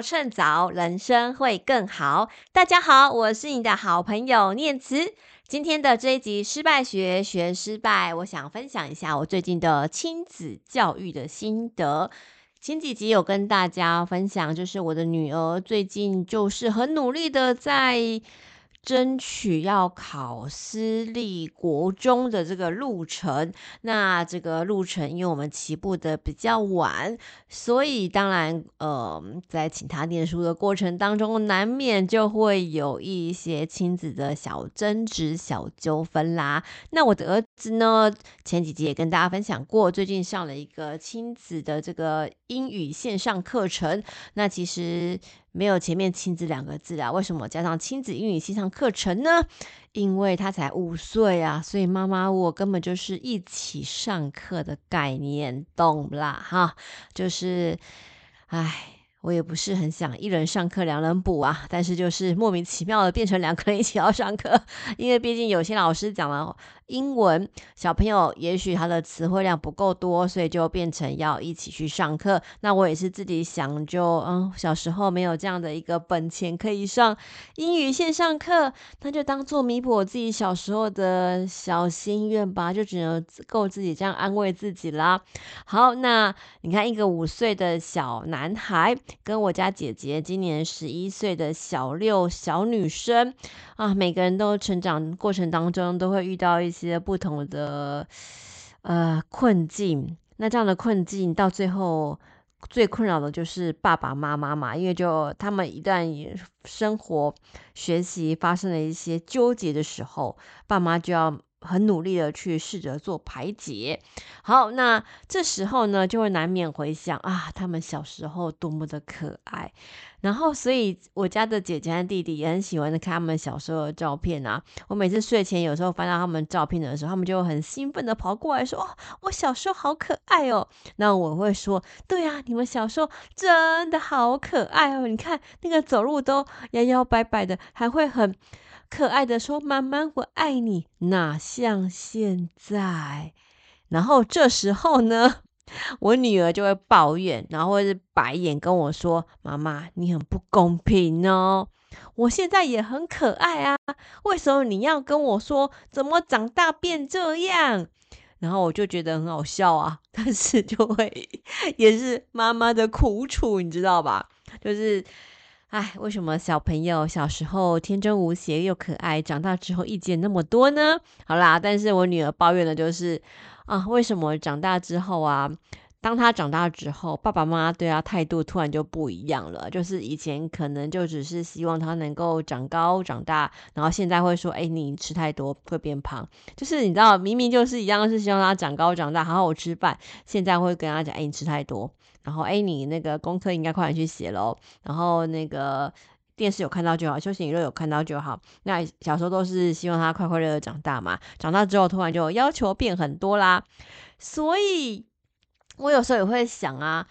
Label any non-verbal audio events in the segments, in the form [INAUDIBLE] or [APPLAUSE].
趁早，人生会更好。大家好，我是你的好朋友念慈。今天的这一集失败学学失败，我想分享一下我最近的亲子教育的心得。前几集有跟大家分享，就是我的女儿最近就是很努力的在。争取要考私立国中的这个路程，那这个路程因为我们起步的比较晚，所以当然，呃，在请他念书的过程当中，难免就会有一些亲子的小争执、小纠纷啦。那我的儿子呢，前几集也跟大家分享过，最近上了一个亲子的这个英语线上课程，那其实。没有前面“亲子”两个字啊？为什么加上亲子英语线上课程呢？因为他才五岁啊，所以妈妈我根本就是一起上课的概念，懂啦哈？就是，唉。我也不是很想一人上课两人补啊，但是就是莫名其妙的变成两个人一起要上课，因为毕竟有些老师讲了英文，小朋友也许他的词汇量不够多，所以就变成要一起去上课。那我也是自己想就，嗯，小时候没有这样的一个本钱可以上英语线上课，那就当做弥补我自己小时候的小心愿吧，就只能够自己这样安慰自己啦。好，那你看一个五岁的小男孩。跟我家姐姐今年十一岁的小六小女生啊，每个人都成长过程当中都会遇到一不同的呃困境。那这样的困境到最后最困扰的就是爸爸妈妈嘛，因为就他们一旦生活学习发生了一些纠结的时候，爸妈就要。很努力的去试着做排解，好，那这时候呢，就会难免回想啊，他们小时候多么的可爱，然后，所以我家的姐姐和弟弟也很喜欢看他们小时候的照片啊。我每次睡前有时候翻到他们照片的时候，他们就很兴奋的跑过来说：“哦，我小时候好可爱哦。”那我会说：“对啊，你们小时候真的好可爱哦，你看那个走路都摇摇摆摆的，还会很。”可爱的说：“妈妈，我爱你。”哪像现在？然后这时候呢，[LAUGHS] 我女儿就会抱怨，然后或是白眼跟我说：“妈妈，你很不公平哦！我现在也很可爱啊，为什么你要跟我说怎么长大变这样？”然后我就觉得很好笑啊，[LAUGHS] 但是就会 [LAUGHS] 也是妈妈的苦楚，你知道吧？就是。哎，为什么小朋友小时候天真无邪又可爱，长大之后意见那么多呢？好啦，但是我女儿抱怨的就是啊，为什么长大之后啊，当他长大之后，爸爸妈妈对他态度突然就不一样了。就是以前可能就只是希望他能够长高长大，然后现在会说，哎，你吃太多会变胖。就是你知道，明明就是一样是希望他长高长大，好好吃饭，现在会跟他讲，哎，你吃太多。然后，哎，你那个功课应该快点去写喽。然后，那个电视有看到就好，休闲娱乐有看到就好。那小时候都是希望他快快乐乐长大嘛，长大之后突然就要求变很多啦。所以，我有时候也会想啊，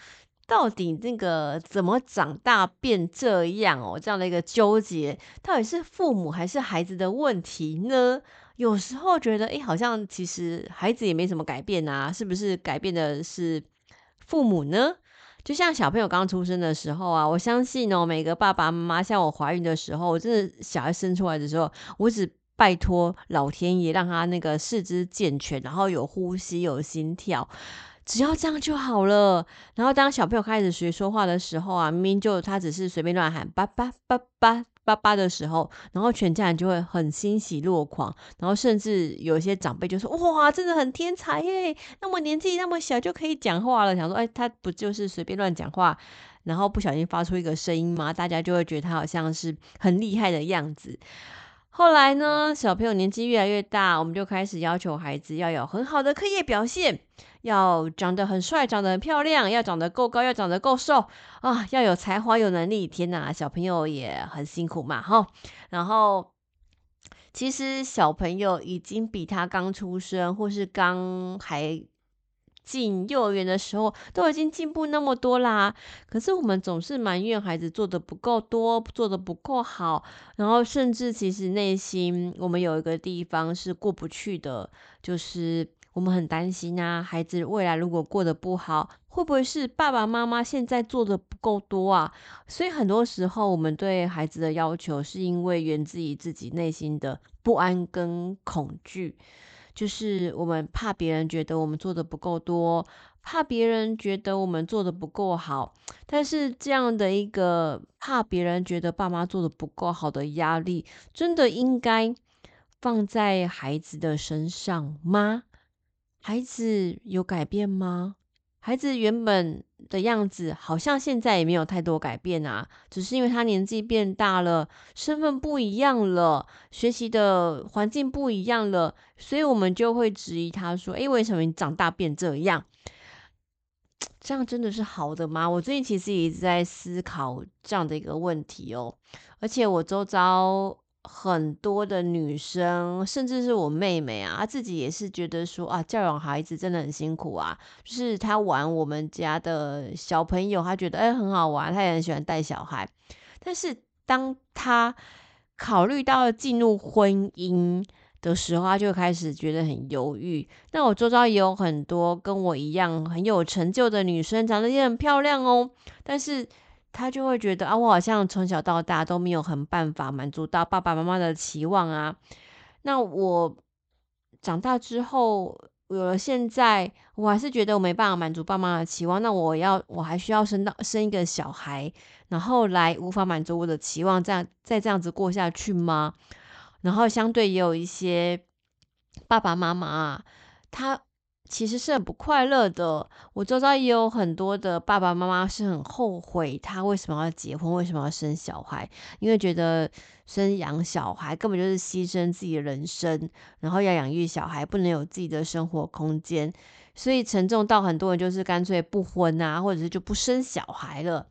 到底那个怎么长大变这样哦？这样的一个纠结，到底是父母还是孩子的问题呢？有时候觉得，哎，好像其实孩子也没什么改变啊，是不是改变的是父母呢？就像小朋友刚出生的时候啊，我相信哦，每个爸爸妈妈，像我怀孕的时候，我真的小孩生出来的时候，我只拜托老天爷让他那个四肢健全，然后有呼吸、有心跳，只要这样就好了。然后当小朋友开始学说话的时候啊，明明就他只是随便乱喊爸爸爸爸。爸爸的时候，然后全家人就会很欣喜若狂，然后甚至有一些长辈就说：“哇，真的很天才耶！那么年纪那么小就可以讲话了。”想说：“哎，他不就是随便乱讲话，然后不小心发出一个声音吗？”大家就会觉得他好像是很厉害的样子。后来呢，小朋友年纪越来越大，我们就开始要求孩子要有很好的课业表现，要长得很帅，长得很漂亮，要长得够高，要长得够瘦啊，要有才华，有能力。天哪，小朋友也很辛苦嘛，哈。然后，其实小朋友已经比他刚出生或是刚还。进幼儿园的时候都已经进步那么多啦，可是我们总是埋怨孩子做的不够多，做的不够好，然后甚至其实内心我们有一个地方是过不去的，就是我们很担心啊，孩子未来如果过得不好，会不会是爸爸妈妈现在做的不够多啊？所以很多时候，我们对孩子的要求，是因为源自于自己内心的不安跟恐惧，就是我们怕别人觉得我们做的不够多，怕别人觉得我们做的不够好。但是这样的一个怕别人觉得爸妈做的不够好的压力，真的应该放在孩子的身上吗？孩子有改变吗？孩子原本的样子好像现在也没有太多改变啊，只是因为他年纪变大了，身份不一样了，学习的环境不一样了，所以我们就会质疑他说：“诶，为什么你长大变这样？这样真的是好的吗？”我最近其实一直在思考这样的一个问题哦，而且我周遭。很多的女生，甚至是我妹妹啊，她自己也是觉得说啊，教养孩子真的很辛苦啊。就是她玩我们家的小朋友，她觉得哎很好玩，她也很喜欢带小孩。但是当她考虑到进入婚姻的时候，她就开始觉得很犹豫。那我周遭也有很多跟我一样很有成就的女生，长得也很漂亮哦，但是。他就会觉得啊，我好像从小到大都没有很办法满足到爸爸妈妈的期望啊。那我长大之后有了现在，我还是觉得我没办法满足爸妈的期望。那我要我还需要生到生一个小孩，然后来无法满足我的期望，这样再这样子过下去吗？然后相对也有一些爸爸妈妈啊，他。其实是很不快乐的。我周遭也有很多的爸爸妈妈是很后悔，他为什么要结婚，为什么要生小孩？因为觉得生养小孩根本就是牺牲自己的人生，然后要养育小孩，不能有自己的生活空间，所以沉重到很多人就是干脆不婚啊，或者是就不生小孩了。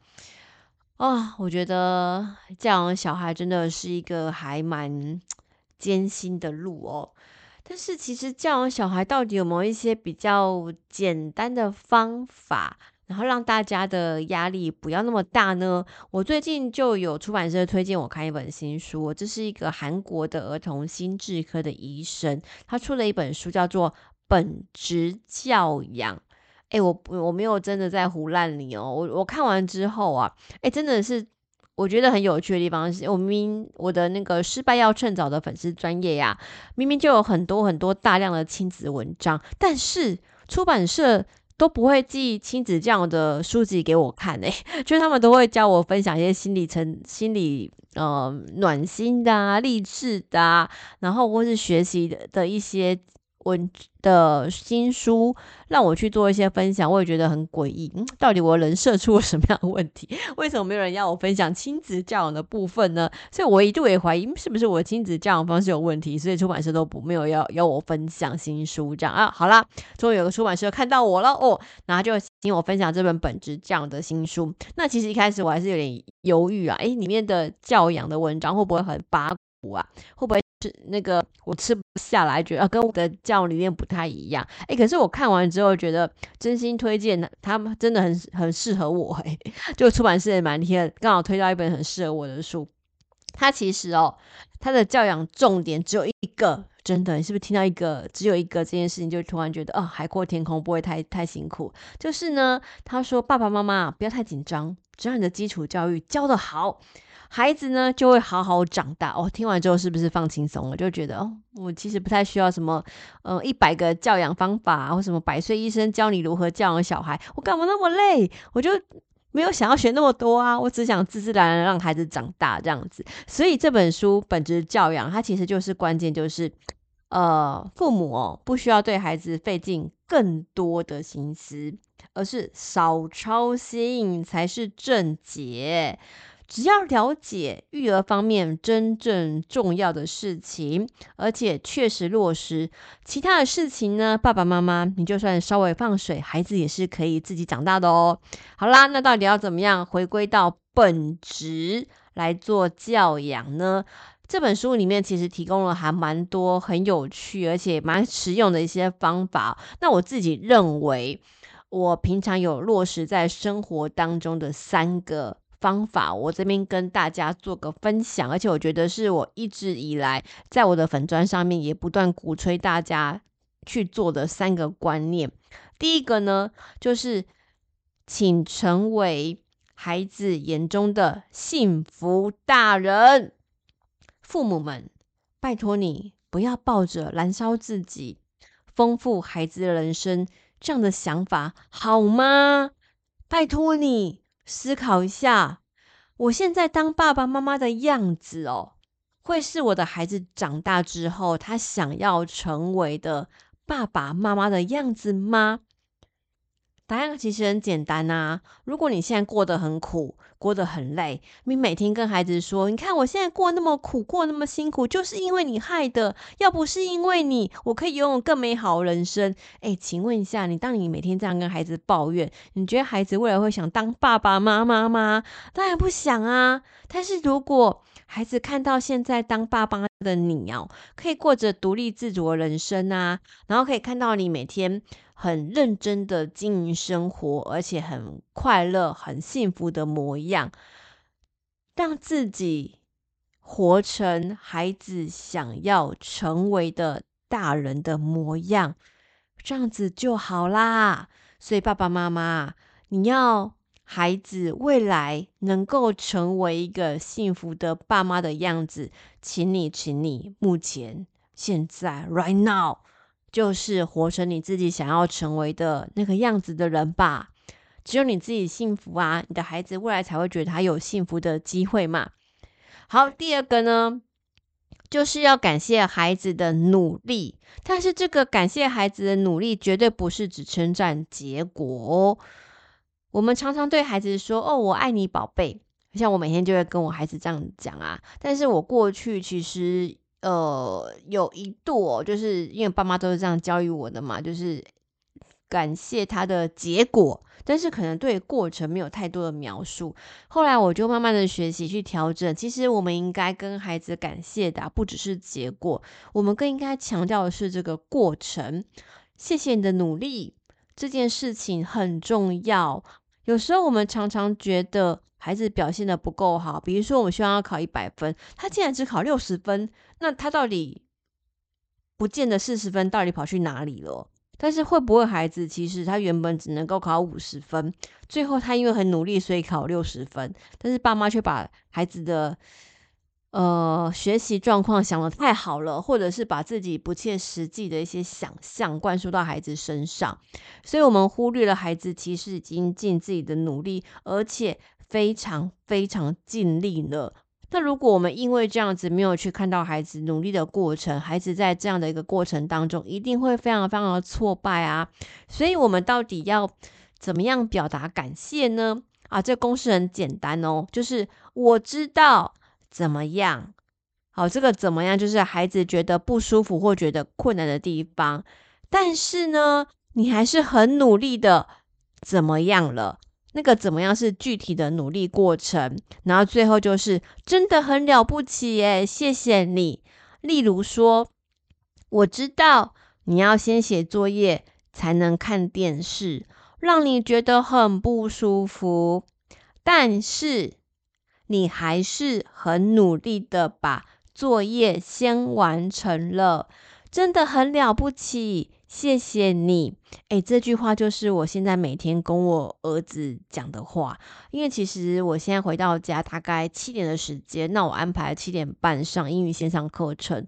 啊、我觉得教养小孩真的是一个还蛮 [TSK] 艰辛的路哦。但是其实教养小孩到底有没有一些比较简单的方法，然后让大家的压力不要那么大呢？我最近就有出版社推荐我看一本新书，这是一个韩国的儿童心智科的医生，他出了一本书叫做《本质教养》。诶，我我没有真的在胡乱你哦，我我看完之后啊，诶，真的是。我觉得很有趣的地方是，我明明我的那个失败要趁早的粉丝专业呀，明明就有很多很多大量的亲子文章，但是出版社都不会寄亲子这样的书籍给我看诶，[LAUGHS] 就是他们都会教我分享一些心理层、心理呃暖心的啊、励志的啊，然后或是学习的的一些。文的新书让我去做一些分享，我也觉得很诡异。嗯，到底我人设出了什么样的问题？[LAUGHS] 为什么没有人要我分享亲子教养的部分呢？所以我一度也怀疑是不是我亲子教养方式有问题，所以出版社都不没有要要我分享新书这样啊。好啦，终于有个出版社看到我了哦，然后就请我分享这本本质教养的新书。那其实一开始我还是有点犹豫啊，诶，里面的教养的文章会不会很八啊？会不会？是那个我吃不下来，觉得跟我的教理念不太一样。哎，可是我看完之后觉得真心推荐，他们真的很很适合我。哎，[LAUGHS] 就出版社也蛮贴，刚好推到一本很适合我的书。他其实哦，他的教养重点只有一个，真的，你是不是听到一个只有一个这件事情，就突然觉得哦，海阔天空，不会太太辛苦。就是呢，他说爸爸妈妈不要太紧张，只要你的基础教育教得好。孩子呢就会好好长大哦。听完之后是不是放轻松了？就觉得哦，我其实不太需要什么，呃，一百个教养方法，或什么百岁医生教你如何教养小孩。我干嘛那么累？我就没有想要学那么多啊。我只想自自然然让孩子长大这样子。所以这本书本质教养，它其实就是关键，就是呃，父母哦不需要对孩子费尽更多的心思，而是少操心才是正解。只要了解育儿方面真正重要的事情，而且确实落实，其他的事情呢，爸爸妈妈，你就算稍微放水，孩子也是可以自己长大的哦。好啦，那到底要怎么样回归到本职来做教养呢？这本书里面其实提供了还蛮多很有趣而且蛮实用的一些方法。那我自己认为，我平常有落实在生活当中的三个。方法，我这边跟大家做个分享，而且我觉得是我一直以来在我的粉砖上面也不断鼓吹大家去做的三个观念。第一个呢，就是请成为孩子眼中的幸福大人。父母们，拜托你不要抱着燃烧自己、丰富孩子的人生这样的想法，好吗？拜托你思考一下，我现在当爸爸妈妈的样子哦，会是我的孩子长大之后他想要成为的爸爸妈妈的样子吗？答案其实很简单呐。如果你现在过得很苦，过得很累，你每天跟孩子说：“你看我现在过那么苦，过那么辛苦，就是因为你害的。要不是因为你，我可以拥有更美好的人生。”哎，请问一下，你当你每天这样跟孩子抱怨，你觉得孩子未来会想当爸爸妈妈吗？当然不想啊。但是如果孩子看到现在当爸爸的你哦，可以过着独立自主的人生啊，然后可以看到你每天。很认真的经营生活，而且很快乐、很幸福的模样，让自己活成孩子想要成为的大人的模样，这样子就好啦。所以爸爸妈妈，你要孩子未来能够成为一个幸福的爸妈的样子，请你，请你，目前现在 right now。就是活成你自己想要成为的那个样子的人吧。只有你自己幸福啊，你的孩子未来才会觉得他有幸福的机会嘛。好，第二个呢，就是要感谢孩子的努力。但是这个感谢孩子的努力，绝对不是只称赞结果哦。我们常常对孩子说：“哦，我爱你，宝贝。”像我每天就会跟我孩子这样讲啊。但是我过去其实。呃，有一度哦，就是因为爸妈都是这样教育我的嘛，就是感谢他的结果，但是可能对过程没有太多的描述。后来我就慢慢的学习去调整，其实我们应该跟孩子感谢的不只是结果，我们更应该强调的是这个过程。谢谢你的努力，这件事情很重要。有时候我们常常觉得。孩子表现的不够好，比如说我们希望要考一百分，他竟然只考六十分，那他到底不见得四十分到底跑去哪里了？但是会不会孩子其实他原本只能够考五十分，最后他因为很努力所以考六十分，但是爸妈却把孩子的呃学习状况想得太好了，或者是把自己不切实际的一些想象灌输到孩子身上，所以我们忽略了孩子其实已经尽自己的努力，而且。非常非常尽力了。那如果我们因为这样子没有去看到孩子努力的过程，孩子在这样的一个过程当中一定会非常非常的挫败啊。所以，我们到底要怎么样表达感谢呢？啊，这公式很简单哦，就是我知道怎么样。好，这个怎么样就是孩子觉得不舒服或觉得困难的地方，但是呢，你还是很努力的，怎么样了？那个怎么样是具体的努力过程，然后最后就是真的很了不起耶，谢谢你。例如说，我知道你要先写作业才能看电视，让你觉得很不舒服，但是你还是很努力的把作业先完成了，真的很了不起。谢谢你，诶，这句话就是我现在每天跟我儿子讲的话。因为其实我现在回到家大概七点的时间，那我安排七点半上英语线上课程。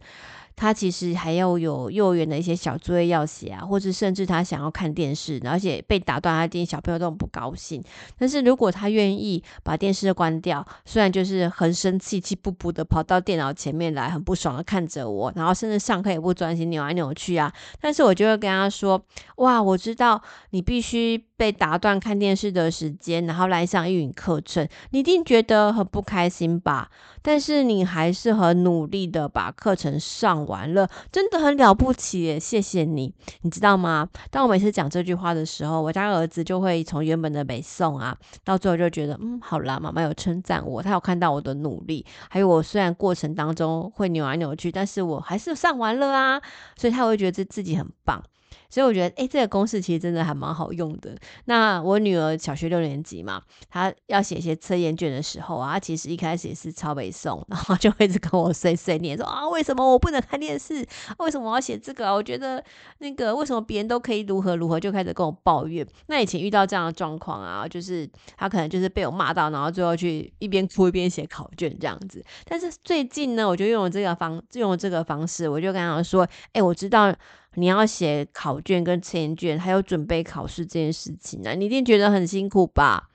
他其实还要有幼儿园的一些小作业要写啊，或者甚至他想要看电视，而且被打断，他电小朋友都很不高兴。但是如果他愿意把电视关掉，虽然就是很生气，气不不的跑到电脑前面来，很不爽的看着我，然后甚至上课也不专心，扭来扭去啊。但是我就会跟他说：“哇，我知道你必须。”被打断看电视的时间，然后来上英语课程，你一定觉得很不开心吧？但是你还是很努力的把课程上完了，真的很了不起耶！谢谢你，你知道吗？当我每次讲这句话的时候，我家儿子就会从原本的背诵啊，到最后就觉得，嗯，好啦，妈妈有称赞我，他有看到我的努力，还有我虽然过程当中会扭来扭去，但是我还是上完了啊，所以他会觉得自己很棒。所以我觉得，哎，这个公式其实真的还蛮好用的。那我女儿小学六年级嘛，她要写一些测验卷的时候啊，她其实一开始也是抄背诵，然后就会一直跟我碎碎念说啊，为什么我不能看电视？为什么我要写这个？我觉得那个为什么别人都可以如何如何，就开始跟我抱怨。那以前遇到这样的状况啊，就是她可能就是被我骂到，然后最后去一边哭一边写考卷这样子。但是最近呢，我就用了这个方，用了这个方式，我就跟她说，哎，我知道。你要写考卷跟测验卷，还有准备考试这件事情呢、你一定觉得很辛苦吧？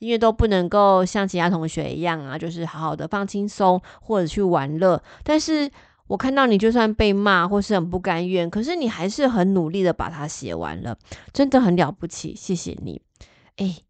因为都不能够像其他同学一样啊，就是好好的放轻松或者去玩乐。但是我看到你就算被骂或是很不甘愿，可是你还是很努力的把它写完了，真的很了不起，谢谢你。诶，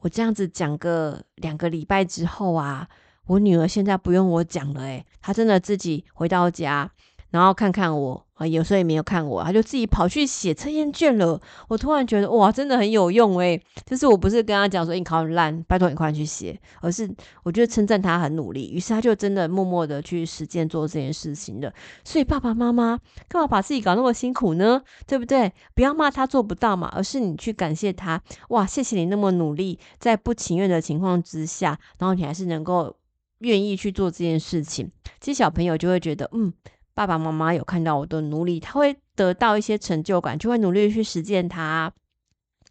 我这样子讲个两个礼拜之后啊，我女儿现在不用我讲了，诶，她真的自己回到家。然后看看我啊，有时候也没有看我，他就自己跑去写测验卷了。我突然觉得哇，真的很有用诶。就是我不是跟他讲说你考很烂，拜托你快去写，而是我觉得称赞他很努力。于是他就真的默默的去实践做这件事情的。所以爸爸妈妈干嘛把自己搞那么辛苦呢？对不对？不要骂他做不到嘛，而是你去感谢他。哇，谢谢你那么努力，在不情愿的情况之下，然后你还是能够愿意去做这件事情。其实小朋友就会觉得，嗯。爸爸妈妈有看到我的努力，他会得到一些成就感，就会努力去实践它。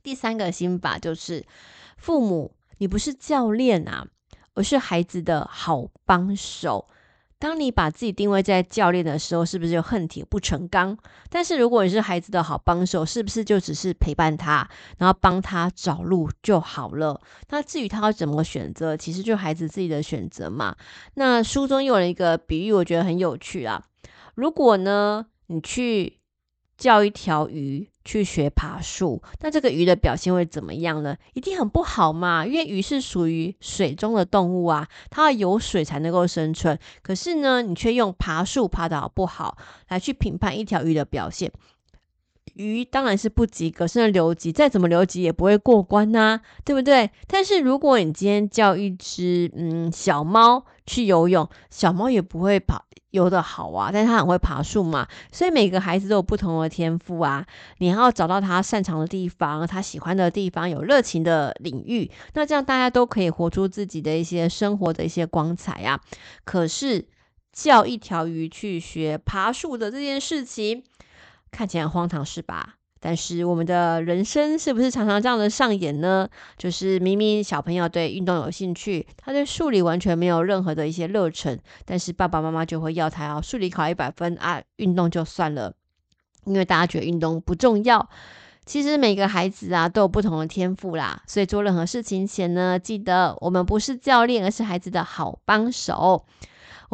第三个心法就是，父母，你不是教练啊，而是孩子的好帮手。当你把自己定位在教练的时候，是不是就恨铁不成钢？但是如果你是孩子的好帮手，是不是就只是陪伴他，然后帮他找路就好了？那至于他要怎么选择，其实就孩子自己的选择嘛。那书中有了一个比喻，我觉得很有趣啊。如果呢，你去叫一条鱼去学爬树，那这个鱼的表现会怎么样呢？一定很不好嘛，因为鱼是属于水中的动物啊，它要有水才能够生存。可是呢，你却用爬树爬的好不好来去评判一条鱼的表现，鱼当然是不及格，甚至留级，再怎么留级也不会过关呐、啊，对不对？但是如果你今天叫一只嗯小猫去游泳，小猫也不会跑。游得好啊，但是它很会爬树嘛，所以每个孩子都有不同的天赋啊。你要找到他擅长的地方，他喜欢的地方，有热情的领域，那这样大家都可以活出自己的一些生活的一些光彩啊。可是叫一条鱼去学爬树的这件事情，看起来荒唐是吧？但是我们的人生是不是常常这样的上演呢？就是明明小朋友对运动有兴趣，他对数理完全没有任何的一些热忱，但是爸爸妈妈就会要他要数理考一百分啊，运动就算了，因为大家觉得运动不重要。其实每个孩子啊都有不同的天赋啦，所以做任何事情前呢，记得我们不是教练，而是孩子的好帮手。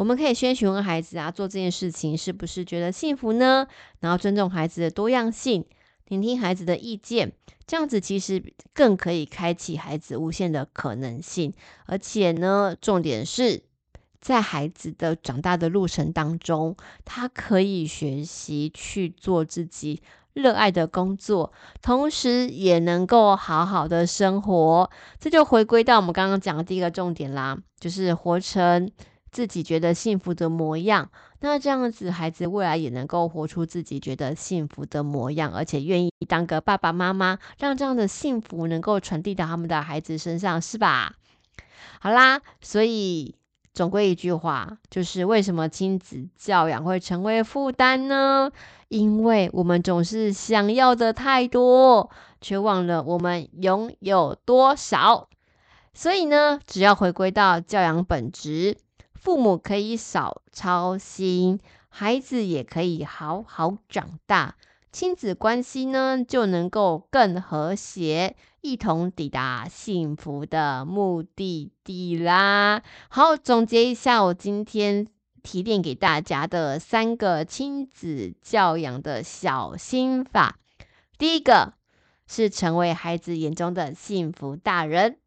我们可以先询问孩子啊，做这件事情是不是觉得幸福呢？然后尊重孩子的多样性。聆听孩子的意见，这样子其实更可以开启孩子无限的可能性。而且呢，重点是在孩子的长大的路程当中，他可以学习去做自己热爱的工作，同时也能够好好的生活。这就回归到我们刚刚讲的第一个重点啦，就是活成自己觉得幸福的模样。那这样子，孩子未来也能够活出自己觉得幸福的模样，而且愿意当个爸爸妈妈，让这样的幸福能够传递到他们的孩子身上，是吧？好啦，所以总归一句话，就是为什么亲子教养会成为负担呢？因为我们总是想要的太多，却忘了我们拥有多少。所以呢，只要回归到教养本质。父母可以少操心，孩子也可以好好长大，亲子关系呢就能够更和谐，一同抵达幸福的目的地啦。好，总结一下我今天提炼给大家的三个亲子教养的小心法。第一个是成为孩子眼中的幸福大人。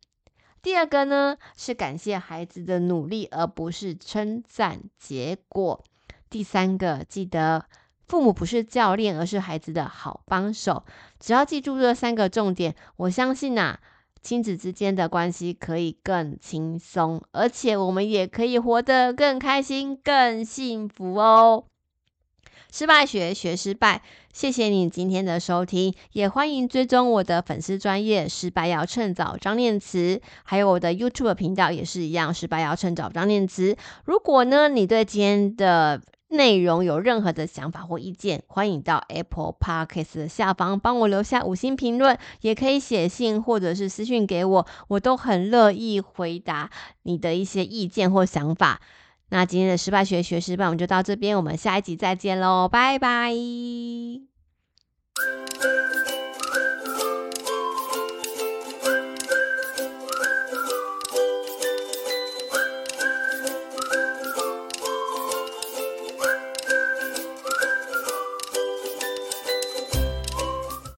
第二个呢，是感谢孩子的努力，而不是称赞结果。第三个，记得父母不是教练，而是孩子的好帮手。只要记住这三个重点，我相信呐，亲子之间的关系可以更轻松，而且我们也可以活得更开心、更幸福哦。失败学学失败。谢谢你今天的收听，也欢迎追踪我的粉丝专业失败要趁早张念慈，还有我的 YouTube 频道也是一样，失败要趁早张念慈。如果呢，你对今天的内容有任何的想法或意见，欢迎到 Apple Podcast 的下方帮我留下五星评论，也可以写信或者是私讯给我，我都很乐意回答你的一些意见或想法。那今天的失败学学失败，我们就到这边，我们下一集再见喽，拜拜。